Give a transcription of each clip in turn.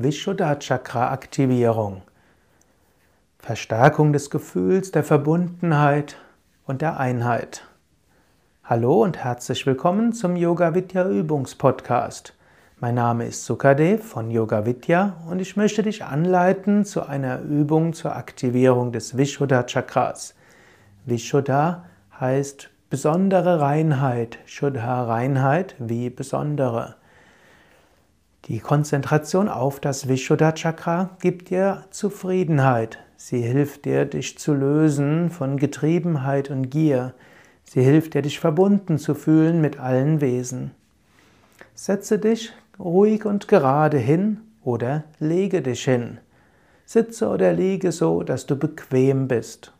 Vishuddha Chakra Aktivierung. Verstärkung des Gefühls der Verbundenheit und der Einheit. Hallo und herzlich willkommen zum Yoga Vidya Übungspodcast. Mein Name ist Sukadev von Yoga Vidya und ich möchte dich anleiten zu einer Übung zur Aktivierung des Vishuddha Chakras. Vishuddha heißt besondere Reinheit, Shuddha Reinheit wie besondere. Die Konzentration auf das Vishuddha Chakra gibt dir Zufriedenheit. Sie hilft dir, dich zu lösen von Getriebenheit und Gier. Sie hilft dir, dich verbunden zu fühlen mit allen Wesen. Setze dich ruhig und gerade hin oder lege dich hin. Sitze oder liege so, dass du bequem bist.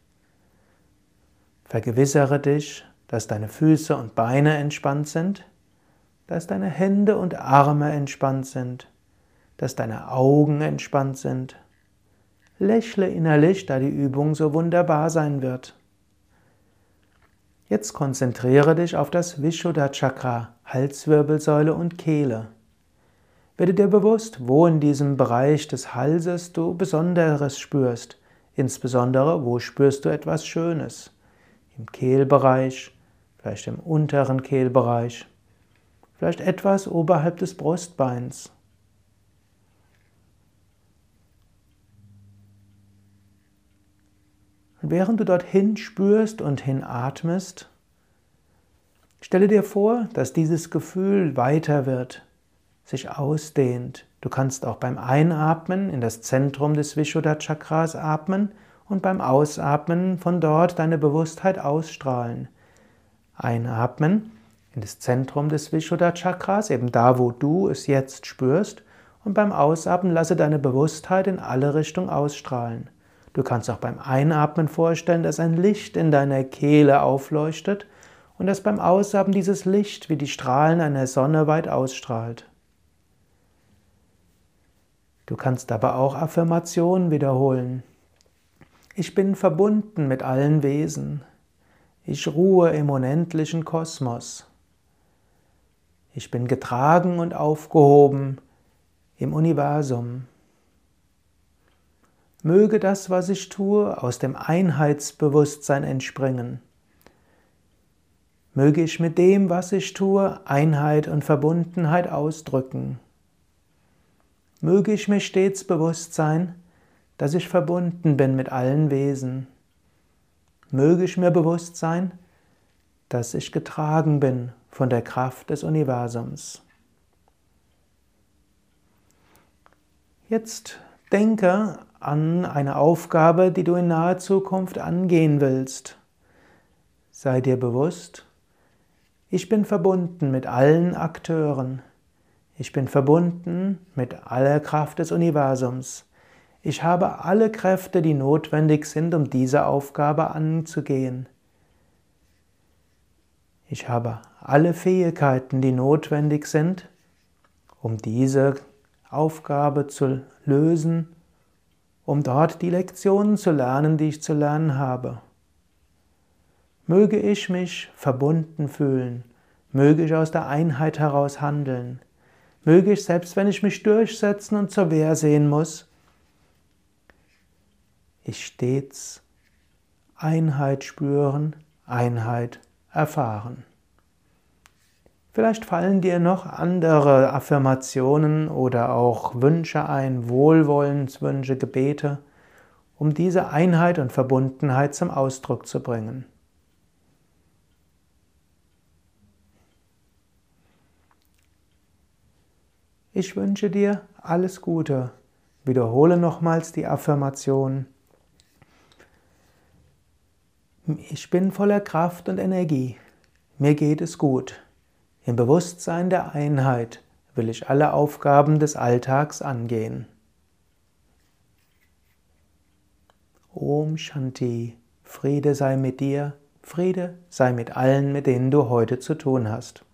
Vergewissere dich, dass deine Füße und Beine entspannt sind dass deine Hände und Arme entspannt sind, dass deine Augen entspannt sind. Lächle innerlich, da die Übung so wunderbar sein wird. Jetzt konzentriere dich auf das Vishuddha Chakra, Halswirbelsäule und Kehle. Werde dir bewusst, wo in diesem Bereich des Halses du Besonderes spürst, insbesondere wo spürst du etwas Schönes. Im Kehlbereich, vielleicht im unteren Kehlbereich vielleicht etwas oberhalb des Brustbeins. Und während du dorthin spürst und hinatmest, stelle dir vor, dass dieses Gefühl weiter wird, sich ausdehnt. Du kannst auch beim Einatmen in das Zentrum des Vishuddha Chakras atmen und beim Ausatmen von dort deine Bewusstheit ausstrahlen. Einatmen in das Zentrum des Vishuddha Chakras, eben da, wo du es jetzt spürst. Und beim Ausatmen lasse deine Bewusstheit in alle Richtungen ausstrahlen. Du kannst auch beim Einatmen vorstellen, dass ein Licht in deiner Kehle aufleuchtet und dass beim Ausatmen dieses Licht wie die Strahlen einer Sonne weit ausstrahlt. Du kannst aber auch Affirmationen wiederholen. Ich bin verbunden mit allen Wesen. Ich ruhe im unendlichen Kosmos. Ich bin getragen und aufgehoben im Universum. Möge das, was ich tue, aus dem Einheitsbewusstsein entspringen. Möge ich mit dem, was ich tue, Einheit und Verbundenheit ausdrücken. Möge ich mir stets bewusst sein, dass ich verbunden bin mit allen Wesen. Möge ich mir bewusst sein, dass ich getragen bin von der Kraft des Universums. Jetzt denke an eine Aufgabe, die du in naher Zukunft angehen willst. Sei dir bewusst, ich bin verbunden mit allen Akteuren. Ich bin verbunden mit aller Kraft des Universums. Ich habe alle Kräfte, die notwendig sind, um diese Aufgabe anzugehen. Ich habe alle Fähigkeiten, die notwendig sind, um diese Aufgabe zu lösen, um dort die Lektionen zu lernen, die ich zu lernen habe. Möge ich mich verbunden fühlen, möge ich aus der Einheit heraus handeln, möge ich, selbst wenn ich mich durchsetzen und zur Wehr sehen muss, ich stets Einheit spüren, Einheit erfahren. Vielleicht fallen dir noch andere Affirmationen oder auch Wünsche ein, Wohlwollenswünsche, Gebete, um diese Einheit und Verbundenheit zum Ausdruck zu bringen. Ich wünsche dir alles Gute. Wiederhole nochmals die Affirmation. Ich bin voller Kraft und Energie. Mir geht es gut. Im Bewusstsein der Einheit will ich alle Aufgaben des Alltags angehen. Om Shanti, Friede sei mit dir, Friede sei mit allen, mit denen du heute zu tun hast.